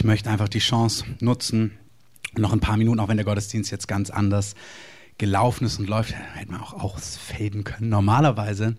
Ich möchte einfach die Chance nutzen, noch ein paar Minuten, auch wenn der Gottesdienst jetzt ganz anders gelaufen ist und läuft, hätten wir auch ausfaden können. Normalerweise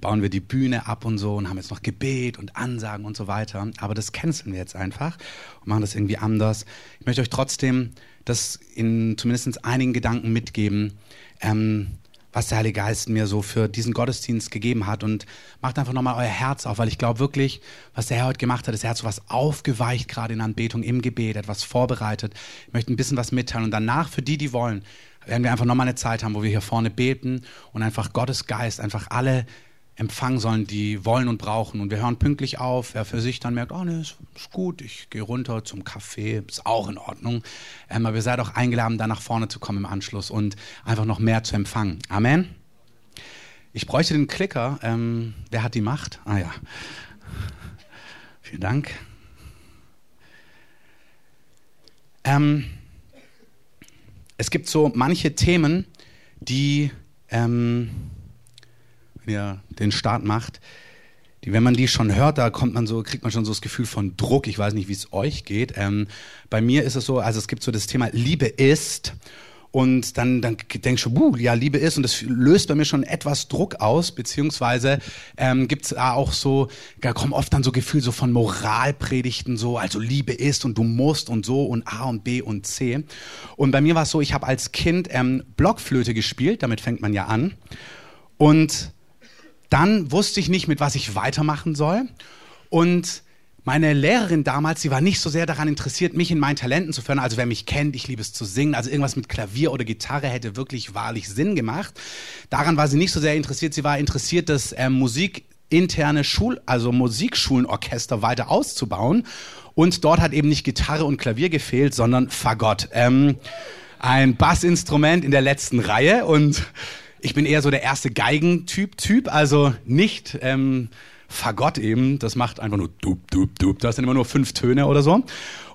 bauen wir die Bühne ab und so und haben jetzt noch Gebet und Ansagen und so weiter. Aber das canceln wir jetzt einfach und machen das irgendwie anders. Ich möchte euch trotzdem das in zumindest einigen Gedanken mitgeben, ähm, was der Heilige Geist mir so für diesen Gottesdienst gegeben hat und macht einfach nochmal euer Herz auf, weil ich glaube wirklich, was der Herr heute gemacht hat, ist, er hat so was aufgeweicht, gerade in Anbetung, im Gebet, etwas vorbereitet. Ich möchte ein bisschen was mitteilen und danach für die, die wollen, werden wir einfach nochmal eine Zeit haben, wo wir hier vorne beten und einfach Gottes Geist, einfach alle empfangen sollen, die wollen und brauchen. Und wir hören pünktlich auf. Wer für sich dann merkt, oh ne, ist, ist gut, ich gehe runter zum Café, ist auch in Ordnung. Ähm, aber wir seid auch eingeladen, da nach vorne zu kommen im Anschluss und einfach noch mehr zu empfangen. Amen. Ich bräuchte den Klicker. Ähm, wer hat die Macht? Ah ja. Vielen Dank. Ähm, es gibt so manche Themen, die ähm, wenn ihr den Start macht, die, wenn man die schon hört, da kommt man so, kriegt man schon so das Gefühl von Druck. Ich weiß nicht, wie es euch geht. Ähm, bei mir ist es so, also es gibt so das Thema Liebe ist. Und dann, dann denkst du, buh, ja, Liebe ist, und das löst bei mir schon etwas Druck aus, beziehungsweise ähm, gibt es da auch so, da kommen oft dann so Gefühle so von Moralpredigten, so, also Liebe ist und du musst und so und A und B und C. Und bei mir war es so, ich habe als Kind ähm, Blockflöte gespielt, damit fängt man ja an. Und dann wusste ich nicht, mit was ich weitermachen soll. Und meine Lehrerin damals, sie war nicht so sehr daran interessiert, mich in meinen Talenten zu fördern. Also wer mich kennt, ich liebe es zu singen. Also irgendwas mit Klavier oder Gitarre hätte wirklich wahrlich Sinn gemacht. Daran war sie nicht so sehr interessiert. Sie war interessiert, das äh, Musik interne Schul, also Musikschulenorchester weiter auszubauen. Und dort hat eben nicht Gitarre und Klavier gefehlt, sondern Fagott. Ähm, ein Bassinstrument in der letzten Reihe und ich bin eher so der erste Geigentyp, Typ, also nicht ähm, Fagott eben, das macht einfach nur dup, dup, dup. Das sind immer nur fünf Töne oder so.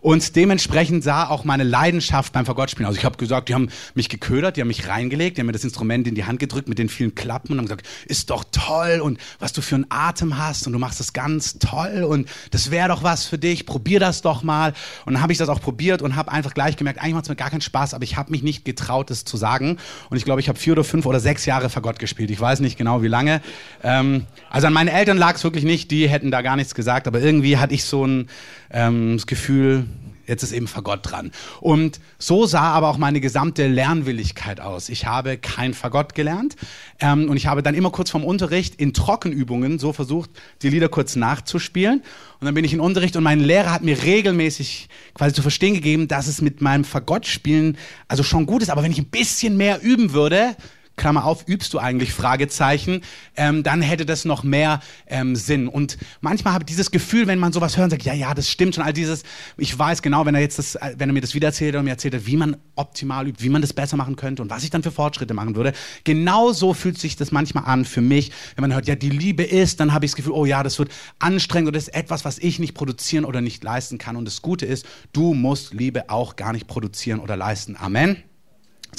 Und dementsprechend sah auch meine Leidenschaft beim Fagottspielen aus. Ich habe gesagt, die haben mich geködert, die haben mich reingelegt, die haben mir das Instrument in die Hand gedrückt mit den vielen Klappen und haben gesagt, ist doch toll und was du für einen Atem hast und du machst das ganz toll und das wäre doch was für dich, probier das doch mal. Und dann habe ich das auch probiert und habe einfach gleich gemerkt, eigentlich macht es mir gar keinen Spaß, aber ich habe mich nicht getraut, das zu sagen. Und ich glaube, ich habe vier oder fünf oder sechs Jahre Fagott gespielt. Ich weiß nicht genau, wie lange. Ähm, also an meine Eltern lag es wirklich nicht, die hätten da gar nichts gesagt, aber irgendwie hatte ich so ein ähm, das Gefühl, jetzt ist eben Fagott dran. Und so sah aber auch meine gesamte Lernwilligkeit aus. Ich habe kein Fagott gelernt ähm, und ich habe dann immer kurz vorm Unterricht in Trockenübungen so versucht, die Lieder kurz nachzuspielen. Und dann bin ich in Unterricht und mein Lehrer hat mir regelmäßig quasi zu verstehen gegeben, dass es mit meinem Fagottspielen also schon gut ist, aber wenn ich ein bisschen mehr üben würde, Klammer auf, übst du eigentlich Fragezeichen, ähm, dann hätte das noch mehr ähm, Sinn. Und manchmal habe ich dieses Gefühl, wenn man sowas hört und sagt, ja, ja, das stimmt schon, all dieses, ich weiß genau, wenn er jetzt das, wenn er mir das wieder erzählt und mir erzählt, wie man optimal übt, wie man das besser machen könnte und was ich dann für Fortschritte machen würde. Genau so fühlt sich das manchmal an für mich, wenn man hört, ja, die Liebe ist, dann habe ich das Gefühl, oh ja, das wird anstrengend oder das ist etwas, was ich nicht produzieren oder nicht leisten kann. Und das Gute ist, du musst Liebe auch gar nicht produzieren oder leisten. Amen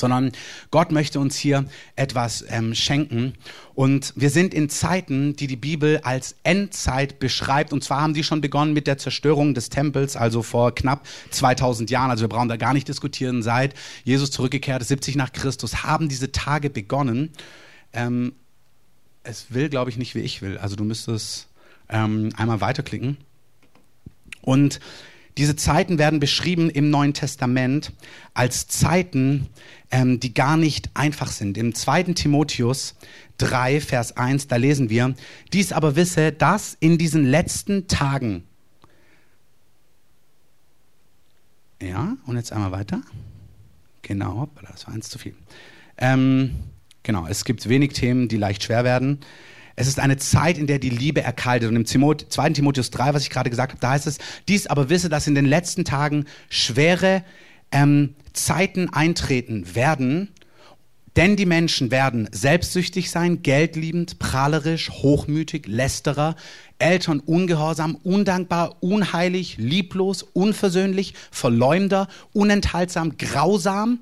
sondern Gott möchte uns hier etwas ähm, schenken. Und wir sind in Zeiten, die die Bibel als Endzeit beschreibt. Und zwar haben die schon begonnen mit der Zerstörung des Tempels, also vor knapp 2000 Jahren. Also wir brauchen da gar nicht diskutieren. Seit Jesus zurückgekehrt ist, 70 nach Christus, haben diese Tage begonnen. Ähm, es will, glaube ich, nicht, wie ich will. Also du müsstest ähm, einmal weiterklicken. Und diese Zeiten werden beschrieben im Neuen Testament als Zeiten, ähm, die gar nicht einfach sind. Im 2. Timotheus 3, Vers 1, da lesen wir, dies aber wisse, dass in diesen letzten Tagen, ja, und jetzt einmal weiter. Genau, das war eins zu viel. Ähm, genau, es gibt wenig Themen, die leicht schwer werden. Es ist eine Zeit, in der die Liebe erkaltet. Und im 2. Timotheus 3, was ich gerade gesagt habe, da heißt es, dies aber wisse, dass in den letzten Tagen schwere ähm, Zeiten eintreten werden, denn die Menschen werden selbstsüchtig sein, geldliebend, prahlerisch, hochmütig, lästerer, Eltern ungehorsam, undankbar, unheilig, lieblos, unversöhnlich, verleumder, unenthaltsam, grausam,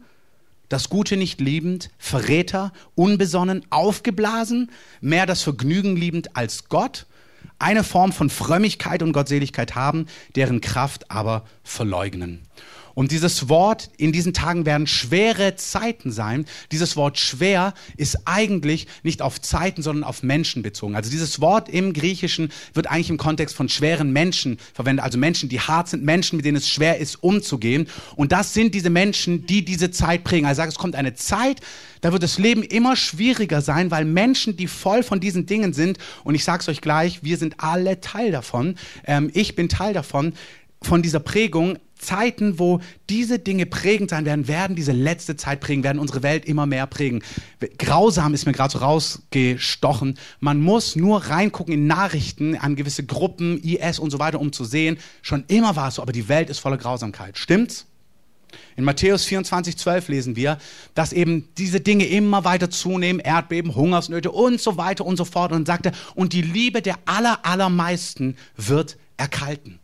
das Gute nicht liebend, Verräter, unbesonnen, aufgeblasen, mehr das Vergnügen liebend als Gott, eine Form von Frömmigkeit und Gottseligkeit haben, deren Kraft aber verleugnen. Und dieses Wort, in diesen Tagen werden schwere Zeiten sein. Dieses Wort schwer ist eigentlich nicht auf Zeiten, sondern auf Menschen bezogen. Also dieses Wort im Griechischen wird eigentlich im Kontext von schweren Menschen verwendet. Also Menschen, die hart sind, Menschen, mit denen es schwer ist, umzugehen. Und das sind diese Menschen, die diese Zeit prägen. Also sage, es kommt eine Zeit, da wird das Leben immer schwieriger sein, weil Menschen, die voll von diesen Dingen sind, und ich sage es euch gleich, wir sind alle Teil davon, ähm, ich bin Teil davon, von dieser Prägung, Zeiten, wo diese Dinge prägend sein werden, werden diese letzte Zeit prägen, werden unsere Welt immer mehr prägen. Grausam ist mir gerade so rausgestochen. Man muss nur reingucken in Nachrichten an gewisse Gruppen, IS und so weiter, um zu sehen, schon immer war es so, aber die Welt ist voller Grausamkeit. Stimmt's? In Matthäus 24, 12 lesen wir, dass eben diese Dinge immer weiter zunehmen, Erdbeben, Hungersnöte und so weiter und so fort. Und sagte, und die Liebe der aller, allermeisten wird erkalten.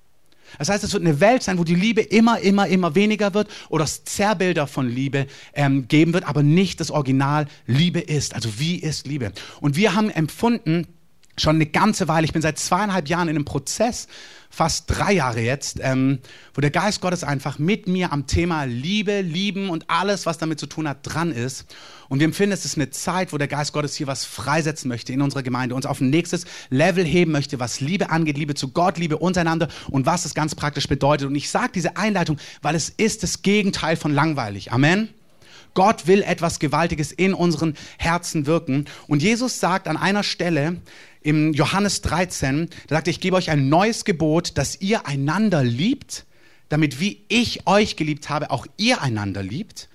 Das heißt, es wird eine Welt sein, wo die Liebe immer, immer, immer weniger wird oder es Zerrbilder von Liebe ähm, geben wird, aber nicht das Original Liebe ist. Also wie ist Liebe? Und wir haben empfunden, schon eine ganze Weile, ich bin seit zweieinhalb Jahren in einem Prozess, fast drei Jahre jetzt, ähm, wo der Geist Gottes einfach mit mir am Thema Liebe, Lieben und alles, was damit zu tun hat, dran ist. Und wir empfinden, es ist eine Zeit, wo der Geist Gottes hier was freisetzen möchte in unserer Gemeinde, uns auf ein nächstes Level heben möchte, was Liebe angeht, Liebe zu Gott, Liebe untereinander und was das ganz praktisch bedeutet. Und ich sage diese Einleitung, weil es ist das Gegenteil von langweilig. Amen. Gott will etwas Gewaltiges in unseren Herzen wirken. Und Jesus sagt an einer Stelle im Johannes 13, da sagt er, ich gebe euch ein neues Gebot, dass ihr einander liebt, damit wie ich euch geliebt habe, auch ihr einander liebt.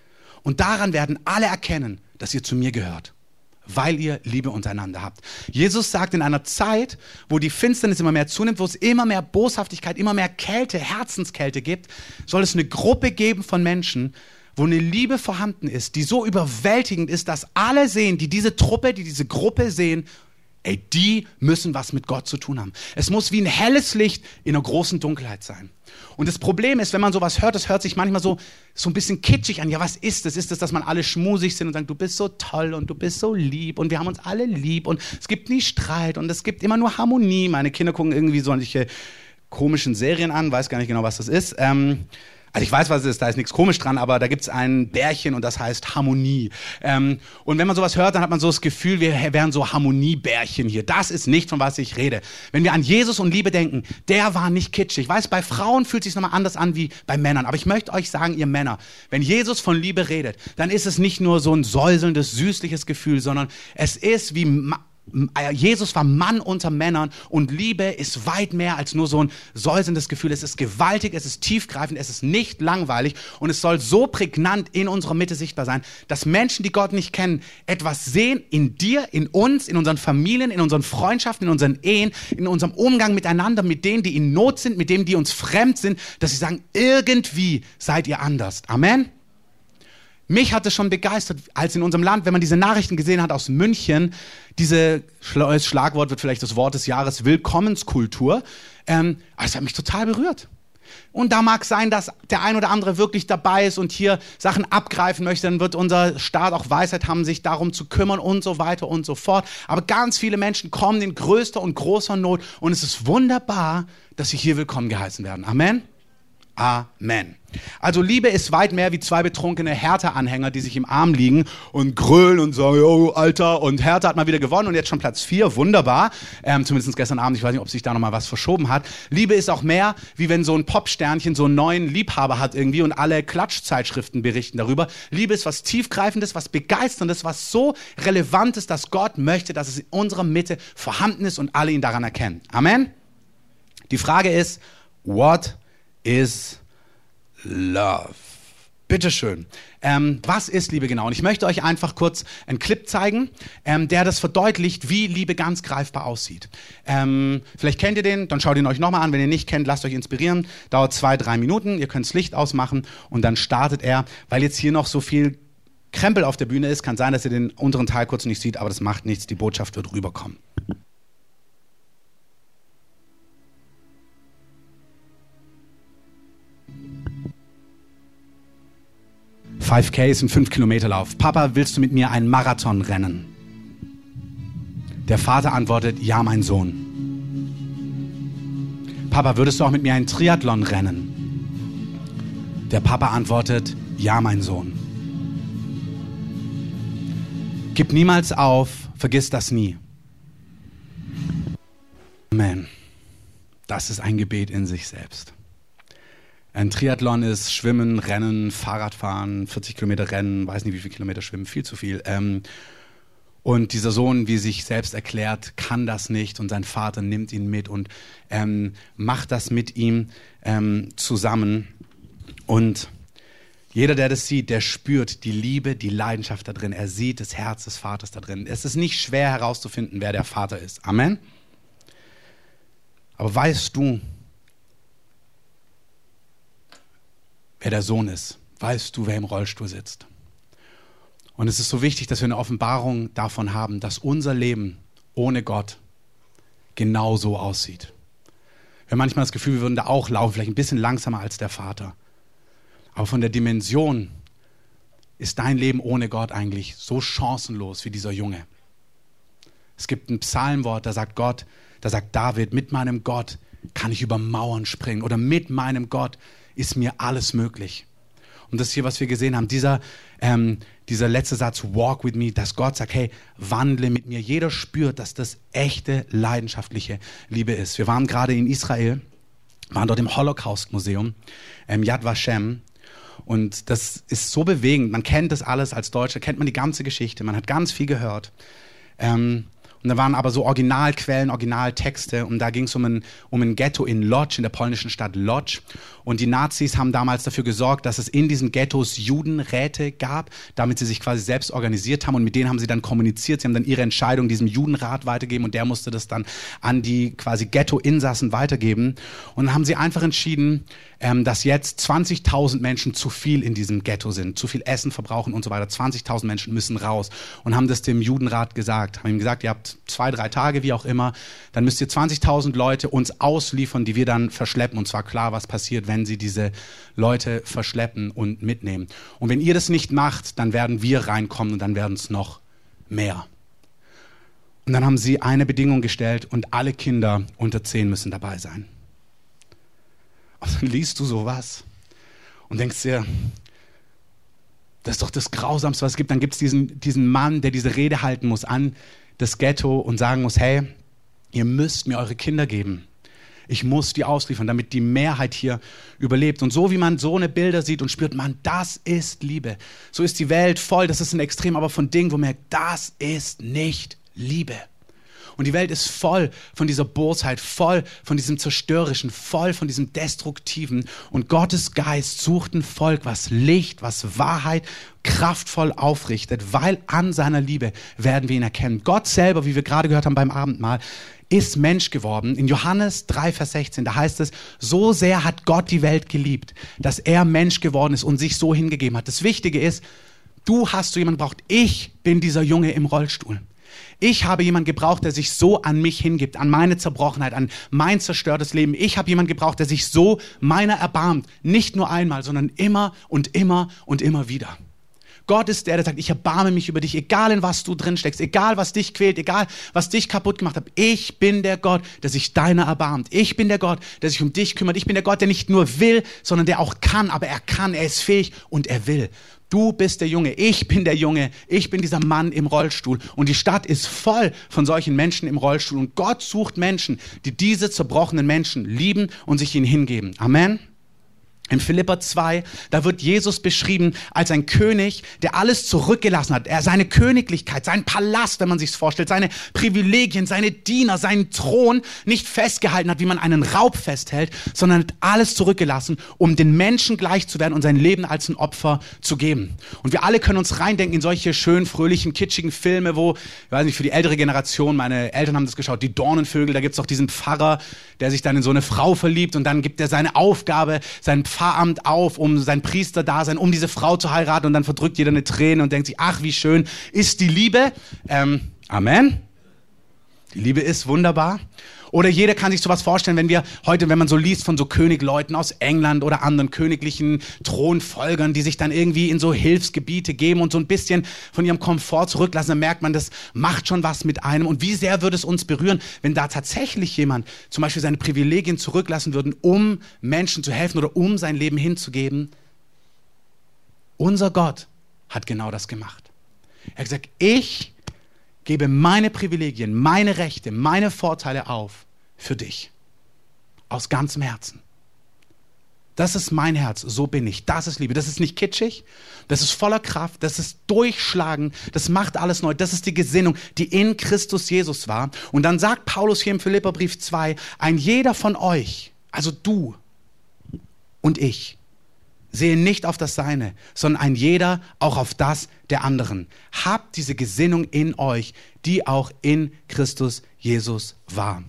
Und daran werden alle erkennen, dass ihr zu mir gehört weil ihr Liebe untereinander habt. Jesus sagt in einer Zeit, wo die Finsternis immer mehr zunimmt, wo es immer mehr Boshaftigkeit, immer mehr Kälte, Herzenskälte gibt, soll es eine Gruppe geben von Menschen, wo eine Liebe vorhanden ist, die so überwältigend ist, dass alle sehen, die diese Truppe, die diese Gruppe sehen, ey, die müssen was mit Gott zu tun haben. Es muss wie ein helles Licht in einer großen Dunkelheit sein. Und das Problem ist, wenn man sowas hört, das hört sich manchmal so, so ein bisschen kitschig an. Ja, was ist das? Ist das, dass man alle schmusig sind und sagen, du bist so toll und du bist so lieb und wir haben uns alle lieb und es gibt nie Streit und es gibt immer nur Harmonie. Meine Kinder gucken irgendwie solche komischen Serien an, weiß gar nicht genau, was das ist. Ähm, also ich weiß, was es ist, da ist nichts komisch dran, aber da gibt es ein Bärchen und das heißt Harmonie. Ähm, und wenn man sowas hört, dann hat man so das Gefühl, wir wären so Harmoniebärchen hier. Das ist nicht, von was ich rede. Wenn wir an Jesus und Liebe denken, der war nicht kitschig. Ich weiß, bei Frauen fühlt sich nochmal anders an wie bei Männern. Aber ich möchte euch sagen, ihr Männer, wenn Jesus von Liebe redet, dann ist es nicht nur so ein säuselndes, süßliches Gefühl, sondern es ist wie Jesus war Mann unter Männern und Liebe ist weit mehr als nur so ein säusendes Gefühl. Es ist gewaltig, es ist tiefgreifend, es ist nicht langweilig und es soll so prägnant in unserer Mitte sichtbar sein, dass Menschen, die Gott nicht kennen, etwas sehen in dir, in uns, in unseren Familien, in unseren Freundschaften, in unseren Ehen, in unserem Umgang miteinander, mit denen, die in Not sind, mit denen, die uns fremd sind, dass sie sagen, irgendwie seid ihr anders. Amen. Mich hat es schon begeistert, als in unserem Land, wenn man diese Nachrichten gesehen hat aus München, diese Schlagwort wird vielleicht das Wort des Jahres Willkommenskultur. Ähm, es hat mich total berührt. Und da mag sein, dass der ein oder andere wirklich dabei ist und hier Sachen abgreifen möchte, dann wird unser Staat auch Weisheit haben, sich darum zu kümmern und so weiter und so fort. Aber ganz viele Menschen kommen in größter und großer Not und es ist wunderbar, dass sie hier willkommen geheißen werden. Amen. Amen. Also Liebe ist weit mehr wie zwei betrunkene Hertha-Anhänger, die sich im Arm liegen und grölen und sagen, oh, Alter, und Hertha hat mal wieder gewonnen und jetzt schon Platz vier, wunderbar. Ähm, zumindest gestern Abend, ich weiß nicht, ob sich da nochmal was verschoben hat. Liebe ist auch mehr, wie wenn so ein Popsternchen so einen neuen Liebhaber hat irgendwie und alle Klatschzeitschriften berichten darüber. Liebe ist was Tiefgreifendes, was Begeisterndes, was so relevant ist, dass Gott möchte, dass es in unserer Mitte vorhanden ist und alle ihn daran erkennen. Amen? Die Frage ist, what is love. Bitteschön. Ähm, was ist Liebe genau? Und ich möchte euch einfach kurz einen Clip zeigen, ähm, der das verdeutlicht, wie Liebe ganz greifbar aussieht. Ähm, vielleicht kennt ihr den, dann schaut ihn euch nochmal an. Wenn ihr nicht kennt, lasst euch inspirieren. Dauert zwei, drei Minuten. Ihr könnt das Licht ausmachen und dann startet er. Weil jetzt hier noch so viel Krempel auf der Bühne ist, kann sein, dass ihr den unteren Teil kurz nicht seht, aber das macht nichts. Die Botschaft wird rüberkommen. 5K ist ein 5-Kilometer-Lauf. Papa, willst du mit mir einen Marathon rennen? Der Vater antwortet, ja, mein Sohn. Papa, würdest du auch mit mir einen Triathlon rennen? Der Papa antwortet, ja, mein Sohn. Gib niemals auf, vergiss das nie. Amen. Das ist ein Gebet in sich selbst. Ein Triathlon ist Schwimmen, Rennen, Fahrradfahren, 40 Kilometer Rennen, weiß nicht wie viele Kilometer schwimmen, viel zu viel. Ähm, und dieser Sohn, wie sich selbst erklärt, kann das nicht und sein Vater nimmt ihn mit und ähm, macht das mit ihm ähm, zusammen. Und jeder, der das sieht, der spürt die Liebe, die Leidenschaft da drin. Er sieht das Herz des Vaters da drin. Es ist nicht schwer herauszufinden, wer der Vater ist. Amen. Aber weißt du, wer der Sohn ist? Weißt du, wer im Rollstuhl sitzt? Und es ist so wichtig, dass wir eine Offenbarung davon haben, dass unser Leben ohne Gott genau so aussieht. Wir haben manchmal das Gefühl, wir würden da auch laufen, vielleicht ein bisschen langsamer als der Vater. Aber von der Dimension ist dein Leben ohne Gott eigentlich so chancenlos wie dieser Junge. Es gibt ein Psalmwort, da sagt Gott, da sagt David, mit meinem Gott kann ich über Mauern springen oder mit meinem Gott ist mir alles möglich. Und das hier, was wir gesehen haben, dieser, ähm, dieser letzte Satz, walk with me, dass Gott sagt, hey, wandle mit mir. Jeder spürt, dass das echte, leidenschaftliche Liebe ist. Wir waren gerade in Israel, waren dort im Holocaust-Museum, ähm, Yad Vashem. Und das ist so bewegend. Man kennt das alles als Deutscher, kennt man die ganze Geschichte. Man hat ganz viel gehört. Ähm, und da waren aber so Originalquellen, Originaltexte. Und da ging es um ein, um ein Ghetto in Lodz, in der polnischen Stadt Lodz. Und die Nazis haben damals dafür gesorgt, dass es in diesen Ghettos Judenräte gab, damit sie sich quasi selbst organisiert haben. Und mit denen haben sie dann kommuniziert. Sie haben dann ihre Entscheidung diesem Judenrat weitergeben. Und der musste das dann an die quasi Ghetto-Insassen weitergeben. Und dann haben sie einfach entschieden, ähm, dass jetzt 20.000 Menschen zu viel in diesem Ghetto sind, zu viel Essen verbrauchen und so weiter. 20.000 Menschen müssen raus. Und haben das dem Judenrat gesagt. Haben ihm gesagt, ihr habt zwei, drei Tage, wie auch immer, dann müsst ihr 20.000 Leute uns ausliefern, die wir dann verschleppen. Und zwar klar, was passiert, wenn sie diese Leute verschleppen und mitnehmen. Und wenn ihr das nicht macht, dann werden wir reinkommen und dann werden es noch mehr. Und dann haben sie eine Bedingung gestellt und alle Kinder unter zehn müssen dabei sein. Und dann liest du sowas und denkst dir, das ist doch das Grausamste, was es gibt. Dann gibt es diesen, diesen Mann, der diese Rede halten muss an das Ghetto und sagen muss, hey, ihr müsst mir eure Kinder geben. Ich muss die ausliefern, damit die Mehrheit hier überlebt. Und so wie man so eine Bilder sieht und spürt, man, das ist Liebe. So ist die Welt voll, das ist ein Extrem, aber von Dingen, wo man merkt, das ist nicht Liebe. Und die Welt ist voll von dieser Bosheit, voll von diesem Zerstörerischen, voll von diesem Destruktiven. Und Gottes Geist sucht ein Volk, was Licht, was Wahrheit kraftvoll aufrichtet, weil an seiner Liebe werden wir ihn erkennen. Gott selber, wie wir gerade gehört haben beim Abendmahl, ist Mensch geworden. In Johannes 3, Vers 16, da heißt es, so sehr hat Gott die Welt geliebt, dass er Mensch geworden ist und sich so hingegeben hat. Das Wichtige ist, du hast so jemanden braucht. Ich bin dieser Junge im Rollstuhl. Ich habe jemanden gebraucht, der sich so an mich hingibt, an meine Zerbrochenheit, an mein zerstörtes Leben. Ich habe jemanden gebraucht, der sich so meiner erbarmt. Nicht nur einmal, sondern immer und immer und immer wieder. Gott ist der, der sagt, ich erbarme mich über dich, egal in was du drin steckst, egal was dich quält, egal was dich kaputt gemacht hat. Ich bin der Gott, der sich deiner erbarmt. Ich bin der Gott, der sich um dich kümmert. Ich bin der Gott, der nicht nur will, sondern der auch kann, aber er kann, er ist fähig und er will. Du bist der Junge, ich bin der Junge, ich bin dieser Mann im Rollstuhl. Und die Stadt ist voll von solchen Menschen im Rollstuhl. Und Gott sucht Menschen, die diese zerbrochenen Menschen lieben und sich ihnen hingeben. Amen. In Philippa 2, da wird Jesus beschrieben als ein König, der alles zurückgelassen hat. Er seine Königlichkeit, seinen Palast, wenn man sich's vorstellt, seine Privilegien, seine Diener, seinen Thron nicht festgehalten hat, wie man einen Raub festhält, sondern hat alles zurückgelassen, um den Menschen gleich zu werden und sein Leben als ein Opfer zu geben. Und wir alle können uns reindenken in solche schön fröhlichen, kitschigen Filme, wo, ich weiß nicht, für die ältere Generation, meine Eltern haben das geschaut, die Dornenvögel, da gibt's auch diesen Pfarrer, der sich dann in so eine Frau verliebt und dann gibt er seine Aufgabe, seinen Pfarramt auf, um sein Priesterdasein, um diese Frau zu heiraten und dann verdrückt jeder eine Träne und denkt sich, ach, wie schön ist die Liebe. Ähm, Amen. Liebe ist wunderbar. Oder jeder kann sich sowas vorstellen, wenn wir heute, wenn man so liest von so Königleuten aus England oder anderen königlichen Thronfolgern, die sich dann irgendwie in so Hilfsgebiete geben und so ein bisschen von ihrem Komfort zurücklassen, dann merkt man, das macht schon was mit einem. Und wie sehr würde es uns berühren, wenn da tatsächlich jemand zum Beispiel seine Privilegien zurücklassen würde, um Menschen zu helfen oder um sein Leben hinzugeben? Unser Gott hat genau das gemacht. Er hat gesagt, ich gebe meine Privilegien, meine Rechte, meine Vorteile auf für dich. Aus ganzem Herzen. Das ist mein Herz, so bin ich. Das ist Liebe. Das ist nicht kitschig, das ist voller Kraft, das ist durchschlagen, das macht alles neu. Das ist die Gesinnung, die in Christus Jesus war. Und dann sagt Paulus hier im Philipperbrief 2, ein jeder von euch, also du und ich, sehe nicht auf das Seine, sondern ein jeder auch auf das der anderen. Habt diese Gesinnung in euch, die auch in Christus Jesus war.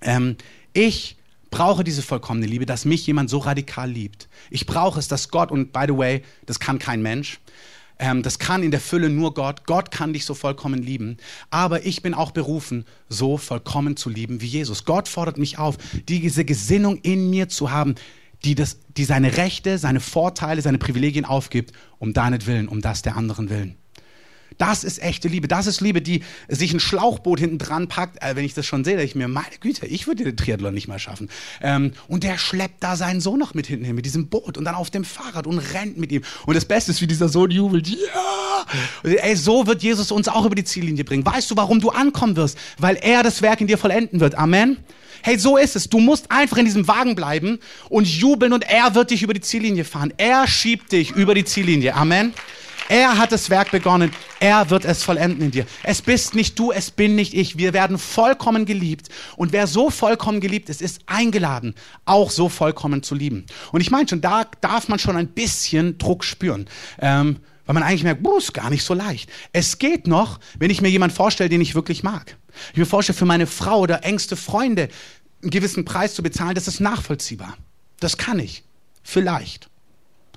Ähm, ich brauche diese vollkommene Liebe, dass mich jemand so radikal liebt. Ich brauche es, dass Gott, und by the way, das kann kein Mensch, ähm, das kann in der Fülle nur Gott. Gott kann dich so vollkommen lieben. Aber ich bin auch berufen, so vollkommen zu lieben wie Jesus. Gott fordert mich auf, diese Gesinnung in mir zu haben, die, das, die seine Rechte, seine Vorteile, seine Privilegien aufgibt, um deinetwillen, um das der anderen willen. Das ist echte Liebe. Das ist Liebe, die sich ein Schlauchboot hinten dran packt. Äh, wenn ich das schon sehe, denke ich mir, meine Güte, ich würde den Triathlon nicht mal schaffen. Ähm, und der schleppt da seinen Sohn noch mit hinten hin, mit diesem Boot und dann auf dem Fahrrad und rennt mit ihm. Und das Beste ist, wie dieser Sohn jubelt. Ja! Ey, so wird Jesus uns auch über die Ziellinie bringen. Weißt du, warum du ankommen wirst? Weil er das Werk in dir vollenden wird. Amen. Hey, so ist es. Du musst einfach in diesem Wagen bleiben und jubeln und er wird dich über die Ziellinie fahren. Er schiebt dich über die Ziellinie. Amen. Er hat das Werk begonnen. Er wird es vollenden in dir. Es bist nicht du, es bin nicht ich. Wir werden vollkommen geliebt. Und wer so vollkommen geliebt ist, ist eingeladen, auch so vollkommen zu lieben. Und ich meine schon, da darf man schon ein bisschen Druck spüren. Ähm, weil man eigentlich merkt, boah, ist gar nicht so leicht. Es geht noch, wenn ich mir jemanden vorstelle, den ich wirklich mag. Ich mir vorstelle, für meine Frau oder engste Freunde einen gewissen Preis zu bezahlen, das ist nachvollziehbar. Das kann ich. Vielleicht.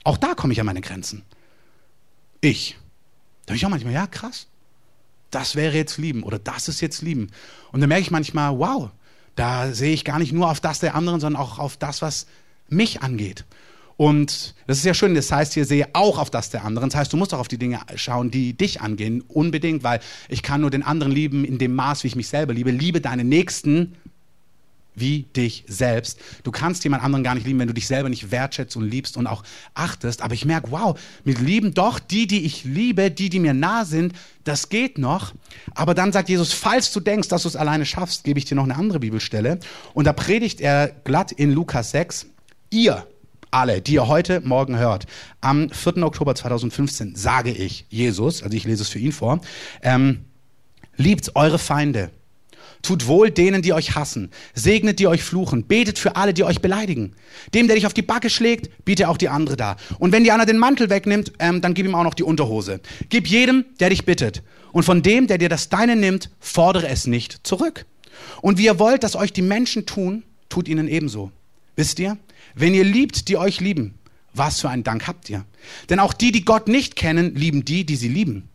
Auch da komme ich an meine Grenzen. Ich. Da habe ich auch manchmal, ja, krass. Das wäre jetzt lieben oder das ist jetzt lieben. Und dann merke ich manchmal, wow, da sehe ich gar nicht nur auf das der anderen, sondern auch auf das, was mich angeht. Und das ist ja schön, das heißt, hier sehe auch auf das der anderen. Das heißt, du musst auch auf die Dinge schauen, die dich angehen, unbedingt, weil ich kann nur den anderen lieben in dem Maß, wie ich mich selber liebe. Liebe deinen Nächsten wie dich selbst. Du kannst jemand anderen gar nicht lieben, wenn du dich selber nicht wertschätzt und liebst und auch achtest. Aber ich merke, wow, wir lieben doch die, die ich liebe, die, die mir nah sind. Das geht noch. Aber dann sagt Jesus, falls du denkst, dass du es alleine schaffst, gebe ich dir noch eine andere Bibelstelle. Und da predigt er glatt in Lukas 6, ihr alle, die ihr heute Morgen hört, am 4. Oktober 2015 sage ich, Jesus, also ich lese es für ihn vor, ähm, liebt eure Feinde Tut wohl denen, die euch hassen. Segnet, die euch fluchen. Betet für alle, die euch beleidigen. Dem, der dich auf die Backe schlägt, biete auch die andere da. Und wenn dir einer den Mantel wegnimmt, ähm, dann gib ihm auch noch die Unterhose. Gib jedem, der dich bittet. Und von dem, der dir das Deine nimmt, fordere es nicht zurück. Und wie ihr wollt, dass euch die Menschen tun, tut ihnen ebenso. Wisst ihr? Wenn ihr liebt, die euch lieben, was für einen Dank habt ihr? Denn auch die, die Gott nicht kennen, lieben die, die sie lieben.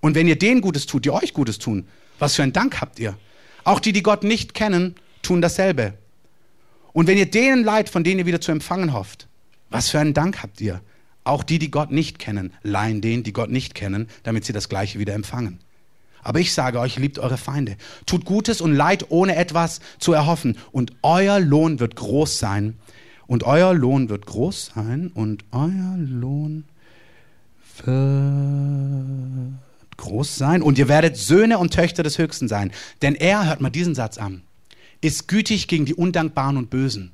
Und wenn ihr denen Gutes tut, die euch Gutes tun, was für einen Dank habt ihr? Auch die, die Gott nicht kennen, tun dasselbe. Und wenn ihr denen leid, von denen ihr wieder zu empfangen hofft, was für einen Dank habt ihr? Auch die, die Gott nicht kennen, leihen denen, die Gott nicht kennen, damit sie das Gleiche wieder empfangen. Aber ich sage euch, liebt eure Feinde. Tut Gutes und Leid, ohne etwas zu erhoffen. Und euer Lohn wird groß sein. Und euer Lohn wird groß sein. Und euer Lohn wird groß sein und ihr werdet Söhne und Töchter des Höchsten sein. Denn er, hört mal diesen Satz an, ist gütig gegen die Undankbaren und Bösen.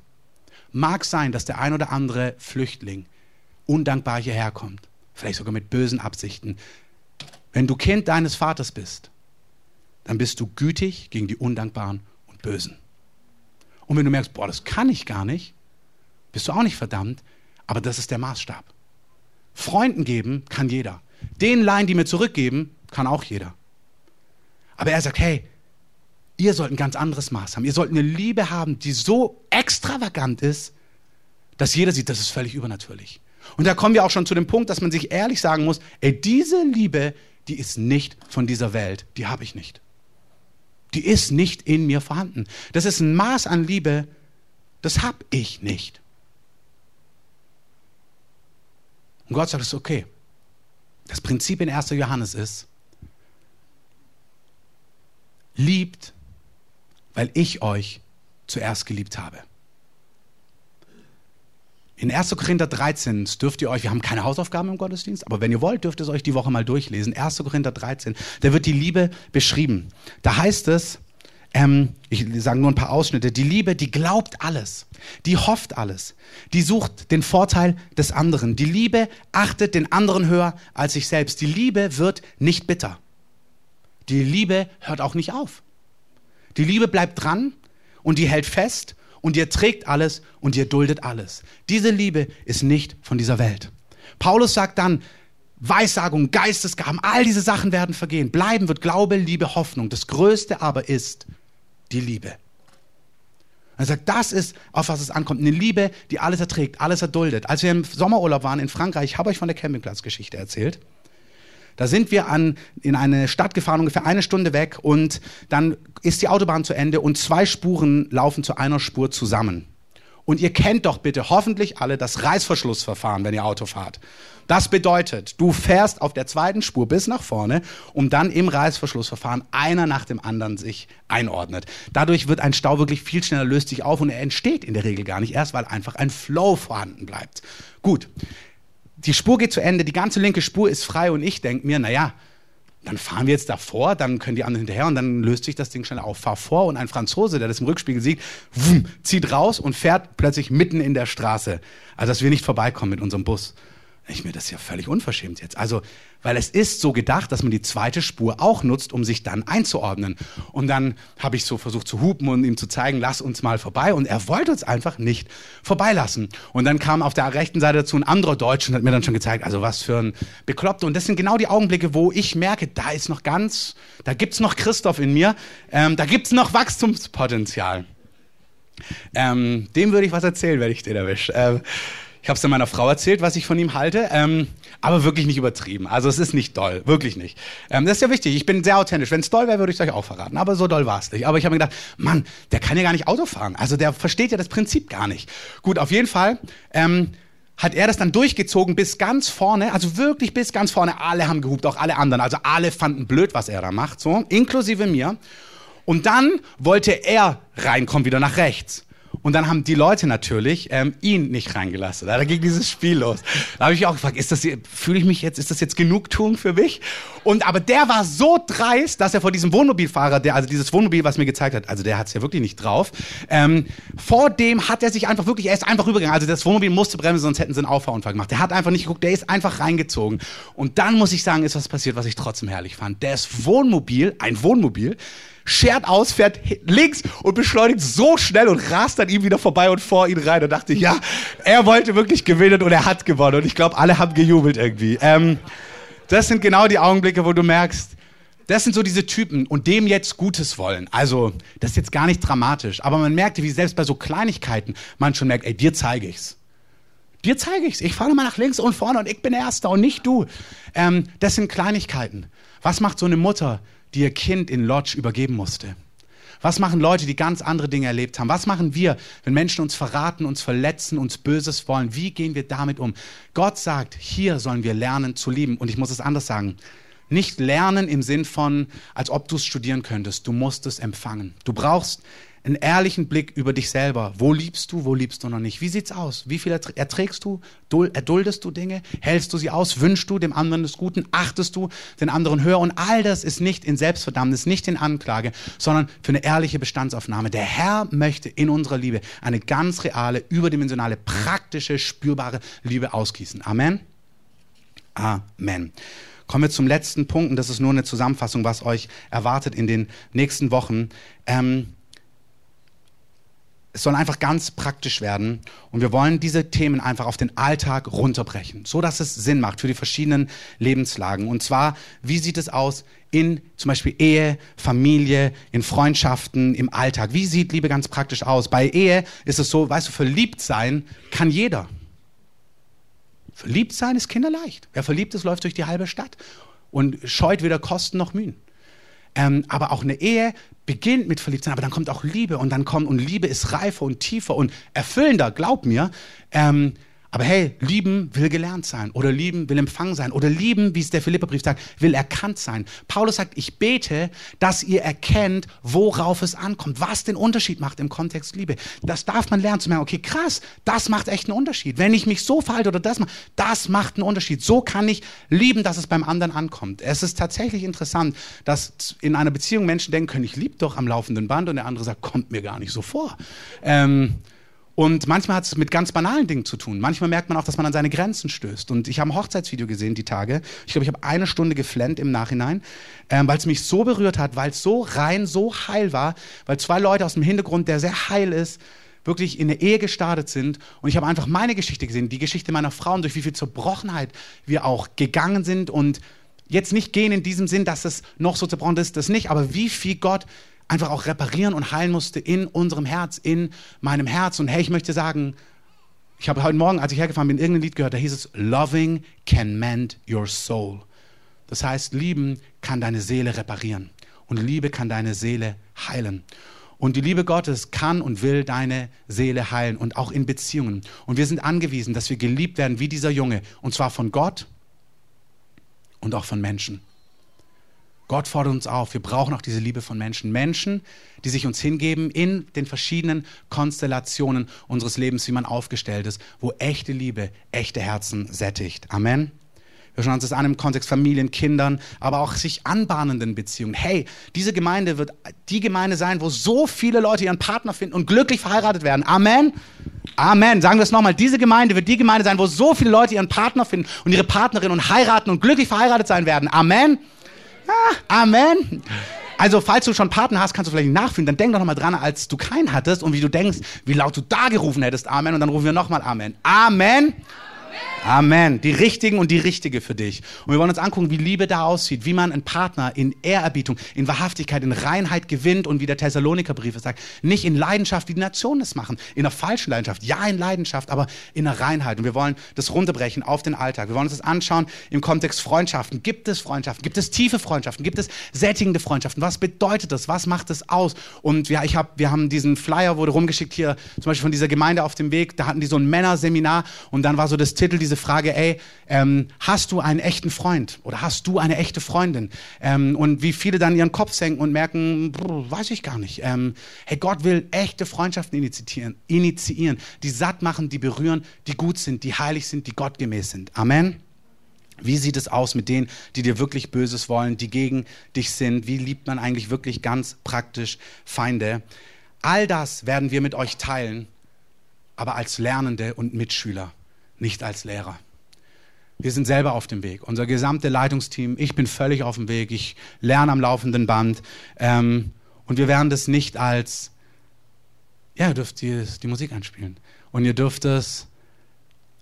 Mag sein, dass der ein oder andere Flüchtling undankbar hierher kommt, vielleicht sogar mit bösen Absichten. Wenn du Kind deines Vaters bist, dann bist du gütig gegen die Undankbaren und Bösen. Und wenn du merkst, boah, das kann ich gar nicht, bist du auch nicht verdammt, aber das ist der Maßstab. Freunden geben kann jeder. Den Laien, die mir zurückgeben, kann auch jeder. Aber er sagt, hey, ihr sollt ein ganz anderes Maß haben. Ihr sollt eine Liebe haben, die so extravagant ist, dass jeder sieht, das ist völlig übernatürlich. Und da kommen wir auch schon zu dem Punkt, dass man sich ehrlich sagen muss, ey, diese Liebe, die ist nicht von dieser Welt, die habe ich nicht. Die ist nicht in mir vorhanden. Das ist ein Maß an Liebe, das habe ich nicht. Und Gott sagt, es ist okay. Das Prinzip in 1. Johannes ist, liebt, weil ich euch zuerst geliebt habe. In 1. Korinther 13 dürft ihr euch, wir haben keine Hausaufgaben im Gottesdienst, aber wenn ihr wollt, dürft ihr es euch die Woche mal durchlesen. 1. Korinther 13, da wird die Liebe beschrieben. Da heißt es, ähm, ich sage nur ein paar Ausschnitte, die Liebe, die glaubt alles, die hofft alles, die sucht den Vorteil des anderen. Die Liebe achtet den anderen höher als sich selbst. Die Liebe wird nicht bitter. Die Liebe hört auch nicht auf. Die Liebe bleibt dran und die hält fest und ihr trägt alles und ihr duldet alles. Diese Liebe ist nicht von dieser Welt. Paulus sagt dann, Weissagung, Geistesgaben, all diese Sachen werden vergehen. Bleiben wird Glaube, Liebe, Hoffnung. Das Größte aber ist die Liebe. Er sagt, das ist, auf was es ankommt. Eine Liebe, die alles erträgt, alles erduldet. Als wir im Sommerurlaub waren in Frankreich, ich habe euch von der Campingplatzgeschichte erzählt. Da sind wir an, in eine Stadt gefahren, ungefähr eine Stunde weg und dann ist die Autobahn zu Ende und zwei Spuren laufen zu einer Spur zusammen. Und ihr kennt doch bitte hoffentlich alle das Reißverschlussverfahren, wenn ihr Auto fahrt. Das bedeutet, du fährst auf der zweiten Spur bis nach vorne, um dann im Reißverschlussverfahren einer nach dem anderen sich einordnet. Dadurch wird ein Stau wirklich viel schneller, löst sich auf und er entsteht in der Regel gar nicht erst, weil einfach ein Flow vorhanden bleibt. Gut, die Spur geht zu Ende, die ganze linke Spur ist frei und ich denke mir, naja, dann fahren wir jetzt davor, dann können die anderen hinterher und dann löst sich das Ding schnell auf. Fahr vor und ein Franzose, der das im Rückspiegel sieht, wumm, zieht raus und fährt plötzlich mitten in der Straße. Also, dass wir nicht vorbeikommen mit unserem Bus. Ich mir, das ja völlig unverschämt jetzt. Also, weil es ist so gedacht, dass man die zweite Spur auch nutzt, um sich dann einzuordnen. Und dann habe ich so versucht zu hupen und ihm zu zeigen, lass uns mal vorbei. Und er wollte uns einfach nicht vorbeilassen. Und dann kam auf der rechten Seite dazu ein anderer Deutscher und hat mir dann schon gezeigt, also was für ein Bekloppter. Und das sind genau die Augenblicke, wo ich merke, da ist noch ganz, da gibt's noch Christoph in mir, ähm, da gibt's noch Wachstumspotenzial. Ähm, dem würde ich was erzählen, wenn ich den erwische. Ähm, ich habe es meiner Frau erzählt, was ich von ihm halte, ähm, aber wirklich nicht übertrieben. Also es ist nicht doll, wirklich nicht. Ähm, das ist ja wichtig. Ich bin sehr authentisch. Wenn es doll wäre, würde ich es euch auch verraten. Aber so doll war es nicht. Aber ich habe mir gedacht, Mann, der kann ja gar nicht Auto fahren. Also der versteht ja das Prinzip gar nicht. Gut, auf jeden Fall. Ähm, hat er das dann durchgezogen bis ganz vorne, also wirklich bis ganz vorne. Alle haben gehupt, auch alle anderen. Also alle fanden blöd, was er da macht, so, inklusive mir. Und dann wollte er reinkommen, wieder nach rechts. Und dann haben die Leute natürlich ähm, ihn nicht reingelassen. Da ging dieses Spiel los. Da habe ich auch gefragt, ist das, fühle ich mich jetzt, ist das jetzt Genugtuung für mich? Und aber der war so dreist, dass er vor diesem Wohnmobilfahrer, der also dieses Wohnmobil, was mir gezeigt hat, also der hat es ja wirklich nicht drauf. Ähm, vor dem hat er sich einfach wirklich, er ist einfach rübergegangen. Also das Wohnmobil musste bremsen, sonst hätten sie einen Auffahrunfall gemacht. Der hat einfach nicht geguckt, der ist einfach reingezogen. Und dann muss ich sagen, ist was passiert, was ich trotzdem herrlich fand. Das Wohnmobil, ein Wohnmobil, schert aus, fährt links und beschleunigt so schnell und rast an ihm wieder vorbei und vor ihn rein und dachte, ja, er wollte wirklich gewinnen und er hat gewonnen. Und ich glaube, alle haben gejubelt irgendwie. Ähm, das sind genau die Augenblicke, wo du merkst, das sind so diese Typen und dem jetzt Gutes wollen. Also, das ist jetzt gar nicht dramatisch, aber man merkt, wie selbst bei so Kleinigkeiten man schon merkt, ey, dir zeige ich's. Dir zeige ich's. Ich fahre mal nach links und vorne und ich bin Erster und nicht du. Ähm, das sind Kleinigkeiten. Was macht so eine Mutter, die ihr Kind in Lodge übergeben musste? Was machen Leute, die ganz andere Dinge erlebt haben? Was machen wir, wenn Menschen uns verraten, uns verletzen, uns Böses wollen? Wie gehen wir damit um? Gott sagt, hier sollen wir lernen zu lieben. Und ich muss es anders sagen. Nicht lernen im Sinn von, als ob du es studieren könntest. Du musst es empfangen. Du brauchst einen ehrlichen Blick über dich selber. Wo liebst du, wo liebst du noch nicht? Wie sieht's aus? Wie viel erträgst du? Erduldest du Dinge? Hältst du sie aus? Wünschst du dem anderen des Guten? Achtest du den anderen höher? Und all das ist nicht in Selbstverdammnis, nicht in Anklage, sondern für eine ehrliche Bestandsaufnahme. Der Herr möchte in unserer Liebe eine ganz reale, überdimensionale, praktische, spürbare Liebe ausgießen. Amen. Amen. Kommen wir zum letzten Punkt, und das ist nur eine Zusammenfassung, was euch erwartet in den nächsten Wochen. Ähm, es soll einfach ganz praktisch werden und wir wollen diese Themen einfach auf den Alltag runterbrechen, so dass es Sinn macht für die verschiedenen Lebenslagen. Und zwar, wie sieht es aus in zum Beispiel Ehe, Familie, in Freundschaften, im Alltag? Wie sieht Liebe ganz praktisch aus? Bei Ehe ist es so, weißt du, verliebt sein kann jeder. Verliebt sein ist kinderleicht. Wer verliebt ist, läuft durch die halbe Stadt und scheut weder Kosten noch Mühen. Ähm, aber auch eine Ehe beginnt mit Verliebtsein, aber dann kommt auch Liebe und dann kommt, und Liebe ist reifer und tiefer und erfüllender, glaub mir. Ähm, aber hey, lieben will gelernt sein oder lieben will empfangen sein oder lieben, wie es der Philipperbrief sagt, will erkannt sein. Paulus sagt, ich bete, dass ihr erkennt, worauf es ankommt, was den Unterschied macht im Kontext Liebe. Das darf man lernen zu merken, okay, krass, das macht echt einen Unterschied. Wenn ich mich so verhalte oder das mache, das macht einen Unterschied. So kann ich lieben, dass es beim anderen ankommt. Es ist tatsächlich interessant, dass in einer Beziehung Menschen denken können, ich liebe doch am laufenden Band und der andere sagt, kommt mir gar nicht so vor. Ähm, und manchmal hat es mit ganz banalen Dingen zu tun. Manchmal merkt man auch, dass man an seine Grenzen stößt. Und ich habe ein Hochzeitsvideo gesehen die Tage. Ich glaube, ich habe eine Stunde geflennt im Nachhinein, ähm, weil es mich so berührt hat, weil es so rein, so heil war, weil zwei Leute aus dem Hintergrund, der sehr heil ist, wirklich in eine Ehe gestartet sind. Und ich habe einfach meine Geschichte gesehen, die Geschichte meiner Frau und durch wie viel Zerbrochenheit wir auch gegangen sind und jetzt nicht gehen in diesem Sinn, dass es noch so zerbrochen ist, das nicht, aber wie viel Gott einfach auch reparieren und heilen musste in unserem Herz, in meinem Herz. Und hey, ich möchte sagen, ich habe heute Morgen, als ich hergefahren bin, irgendein Lied gehört, da hieß es, Loving can mend your soul. Das heißt, lieben kann deine Seele reparieren. Und Liebe kann deine Seele heilen. Und die Liebe Gottes kann und will deine Seele heilen und auch in Beziehungen. Und wir sind angewiesen, dass wir geliebt werden wie dieser Junge. Und zwar von Gott und auch von Menschen. Gott fordert uns auf, wir brauchen auch diese Liebe von Menschen. Menschen, die sich uns hingeben in den verschiedenen Konstellationen unseres Lebens, wie man aufgestellt ist, wo echte Liebe, echte Herzen sättigt. Amen. Wir schauen uns das an im Kontext Familien, Kindern, aber auch sich anbahnenden Beziehungen. Hey, diese Gemeinde wird die Gemeinde sein, wo so viele Leute ihren Partner finden und glücklich verheiratet werden. Amen. Amen. Sagen wir es nochmal. Diese Gemeinde wird die Gemeinde sein, wo so viele Leute ihren Partner finden und ihre Partnerin und heiraten und glücklich verheiratet sein werden. Amen. Amen. Also, falls du schon Partner hast, kannst du vielleicht nachfühlen. Dann denk doch nochmal dran, als du keinen hattest und wie du denkst, wie laut du da gerufen hättest. Amen. Und dann rufen wir nochmal Amen. Amen. Amen. Die richtigen und die richtige für dich. Und wir wollen uns angucken, wie Liebe da aussieht, wie man einen Partner in Ehrerbietung, in Wahrhaftigkeit, in Reinheit gewinnt und wie der Thessalonikerbrief sagt, nicht in Leidenschaft, wie die Nationen es machen, in einer falschen Leidenschaft, ja in Leidenschaft, aber in einer Reinheit. Und wir wollen das runterbrechen auf den Alltag. Wir wollen uns das anschauen im Kontext Freundschaften. Gibt es Freundschaften? Gibt es tiefe Freundschaften? Gibt es sättigende Freundschaften? Was bedeutet das? Was macht es aus? Und ja, ich hab, wir haben diesen Flyer, wurde rumgeschickt hier, zum Beispiel von dieser Gemeinde auf dem Weg, da hatten die so ein Männerseminar und dann war so das Titel, diese Frage, ey, ähm, hast du einen echten Freund oder hast du eine echte Freundin? Ähm, und wie viele dann ihren Kopf senken und merken, brr, weiß ich gar nicht. Ähm, hey, Gott will echte Freundschaften initiieren, initiieren, die satt machen, die berühren, die gut sind, die heilig sind, die gottgemäß sind. Amen. Wie sieht es aus mit denen, die dir wirklich Böses wollen, die gegen dich sind? Wie liebt man eigentlich wirklich ganz praktisch Feinde? All das werden wir mit euch teilen, aber als Lernende und Mitschüler nicht als Lehrer. Wir sind selber auf dem Weg. Unser gesamte Leitungsteam, ich bin völlig auf dem Weg. Ich lerne am laufenden Band. Ähm, und wir werden das nicht als, ja, ihr dürft die, die Musik anspielen. Und ihr dürft es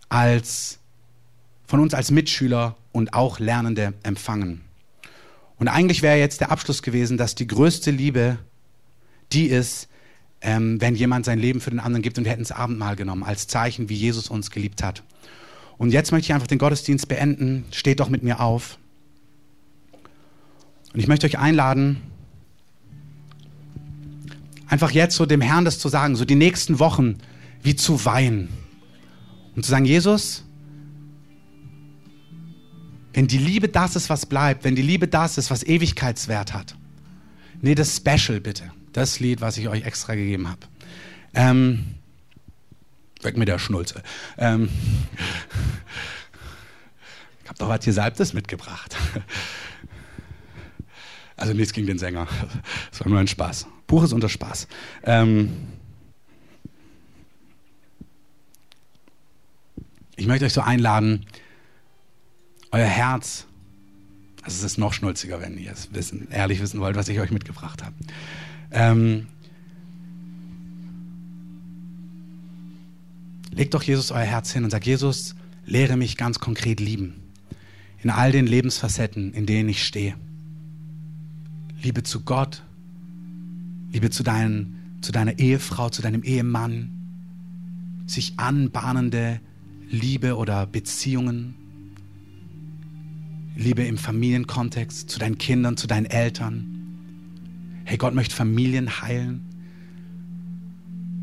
als, von uns als Mitschüler und auch Lernende empfangen. Und eigentlich wäre jetzt der Abschluss gewesen, dass die größte Liebe die ist, ähm, wenn jemand sein Leben für den anderen gibt und wir hätten das Abendmahl genommen, als Zeichen, wie Jesus uns geliebt hat. Und jetzt möchte ich einfach den Gottesdienst beenden. Steht doch mit mir auf. Und ich möchte euch einladen, einfach jetzt so dem Herrn das zu sagen, so die nächsten Wochen wie zu weinen. Und zu sagen, Jesus, wenn die Liebe das ist, was bleibt, wenn die Liebe das ist, was Ewigkeitswert hat, nee, das Special bitte das Lied, was ich euch extra gegeben habe. Ähm, weg mit der Schnulze. Ähm, ich habe doch was Gesalbtes mitgebracht. Also nichts gegen den Sänger. Das war nur ein Spaß. Buch ist unter Spaß. Ähm, ich möchte euch so einladen, euer Herz, also es ist noch schnulziger, wenn ihr es wissen, ehrlich wissen wollt, was ich euch mitgebracht habe. Ähm, legt doch Jesus euer Herz hin und sagt, Jesus, lehre mich ganz konkret lieben. In all den Lebensfacetten, in denen ich stehe. Liebe zu Gott, Liebe zu, deinen, zu deiner Ehefrau, zu deinem Ehemann, sich anbahnende Liebe oder Beziehungen, Liebe im Familienkontext, zu deinen Kindern, zu deinen Eltern, Hey, Gott möchte Familien heilen,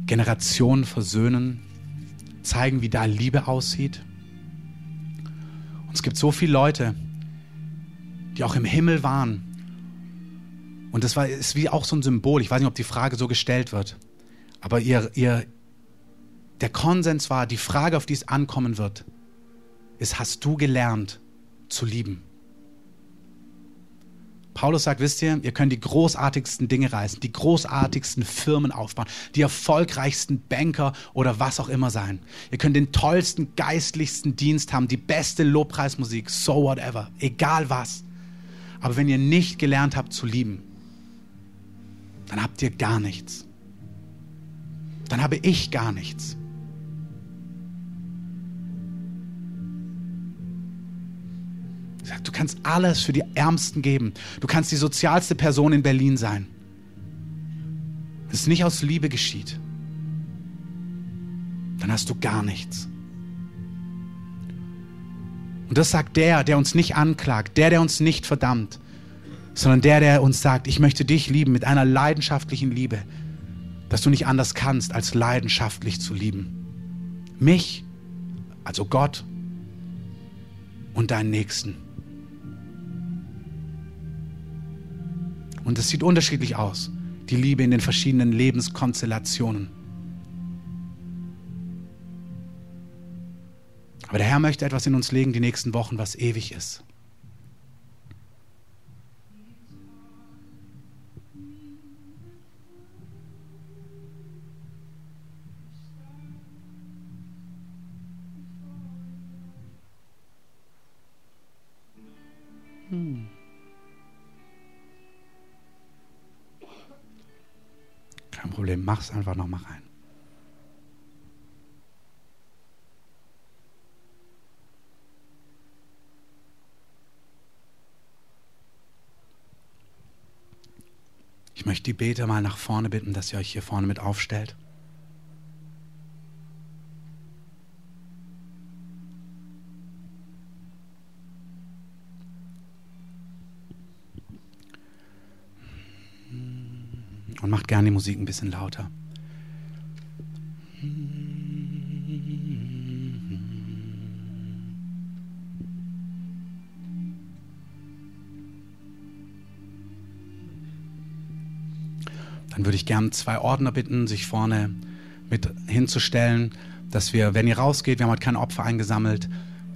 Generationen versöhnen, zeigen, wie da Liebe aussieht. Und es gibt so viele Leute, die auch im Himmel waren. Und das war, ist wie auch so ein Symbol. Ich weiß nicht, ob die Frage so gestellt wird. Aber ihr, ihr, der Konsens war, die Frage, auf die es ankommen wird, ist, hast du gelernt zu lieben? Paulus sagt, wisst ihr, ihr könnt die großartigsten Dinge reißen, die großartigsten Firmen aufbauen, die erfolgreichsten Banker oder was auch immer sein. Ihr könnt den tollsten, geistlichsten Dienst haben, die beste Lobpreismusik, so whatever, egal was. Aber wenn ihr nicht gelernt habt zu lieben, dann habt ihr gar nichts. Dann habe ich gar nichts. Sagt, du kannst alles für die Ärmsten geben. Du kannst die sozialste Person in Berlin sein. Wenn es nicht aus Liebe geschieht, dann hast du gar nichts. Und das sagt der, der uns nicht anklagt, der, der uns nicht verdammt, sondern der, der uns sagt, ich möchte dich lieben mit einer leidenschaftlichen Liebe, dass du nicht anders kannst, als leidenschaftlich zu lieben. Mich, also Gott und deinen Nächsten. Und es sieht unterschiedlich aus, die Liebe in den verschiedenen Lebenskonstellationen. Aber der Herr möchte etwas in uns legen die nächsten Wochen, was ewig ist. Kein Problem, mach es einfach nochmal rein. Ich möchte die Beter mal nach vorne bitten, dass ihr euch hier vorne mit aufstellt. Und macht gerne die Musik ein bisschen lauter. Dann würde ich gerne zwei Ordner bitten, sich vorne mit hinzustellen, dass wir, wenn ihr rausgeht, wir haben heute kein Opfer eingesammelt,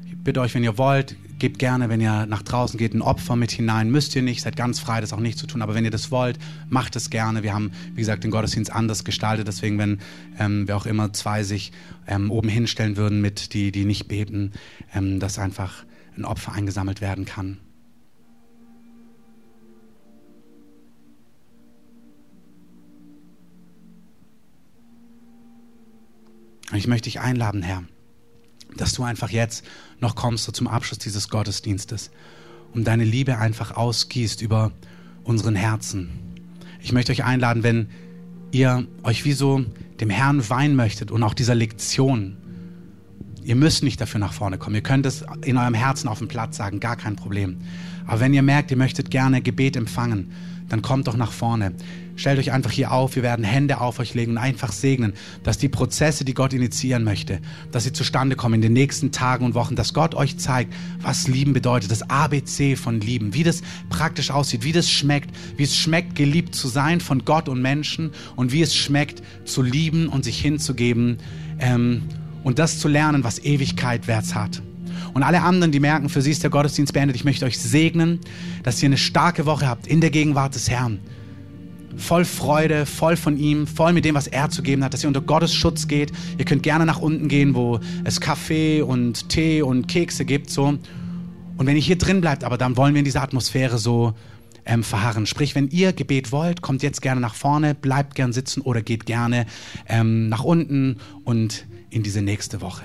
ich bitte euch, wenn ihr wollt, gebt gerne, wenn ihr nach draußen geht, ein Opfer mit hinein. Müsst ihr nicht, seid ganz frei, das auch nicht zu tun. Aber wenn ihr das wollt, macht es gerne. Wir haben, wie gesagt, den Gottesdienst anders gestaltet. Deswegen, wenn ähm, wir auch immer zwei sich ähm, oben hinstellen würden mit die, die nicht beten, ähm, dass einfach ein Opfer eingesammelt werden kann. Und ich möchte dich einladen, Herr dass du einfach jetzt noch kommst so zum Abschluss dieses Gottesdienstes und deine Liebe einfach ausgießt über unseren Herzen. Ich möchte euch einladen, wenn ihr euch wie so dem Herrn weihen möchtet und auch dieser Lektion, ihr müsst nicht dafür nach vorne kommen. Ihr könnt es in eurem Herzen auf dem Platz sagen, gar kein Problem. Aber wenn ihr merkt, ihr möchtet gerne Gebet empfangen, dann kommt doch nach vorne. Stellt euch einfach hier auf, wir werden Hände auf euch legen und einfach segnen, dass die Prozesse, die Gott initiieren möchte, dass sie zustande kommen in den nächsten Tagen und Wochen, dass Gott euch zeigt, was Lieben bedeutet, das ABC von Lieben, wie das praktisch aussieht, wie das schmeckt, wie es schmeckt, geliebt zu sein von Gott und Menschen und wie es schmeckt, zu lieben und sich hinzugeben ähm, und das zu lernen, was Ewigkeit wert hat. Und alle anderen, die merken, für sie ist der Gottesdienst beendet, ich möchte euch segnen, dass ihr eine starke Woche habt in der Gegenwart des Herrn voll Freude, voll von ihm, voll mit dem, was er zu geben hat, dass ihr unter Gottes Schutz geht. Ihr könnt gerne nach unten gehen, wo es Kaffee und Tee und Kekse gibt, so. Und wenn ihr hier drin bleibt, aber dann wollen wir in dieser Atmosphäre so ähm, verharren. Sprich, wenn ihr Gebet wollt, kommt jetzt gerne nach vorne, bleibt gern sitzen oder geht gerne ähm, nach unten und in diese nächste Woche.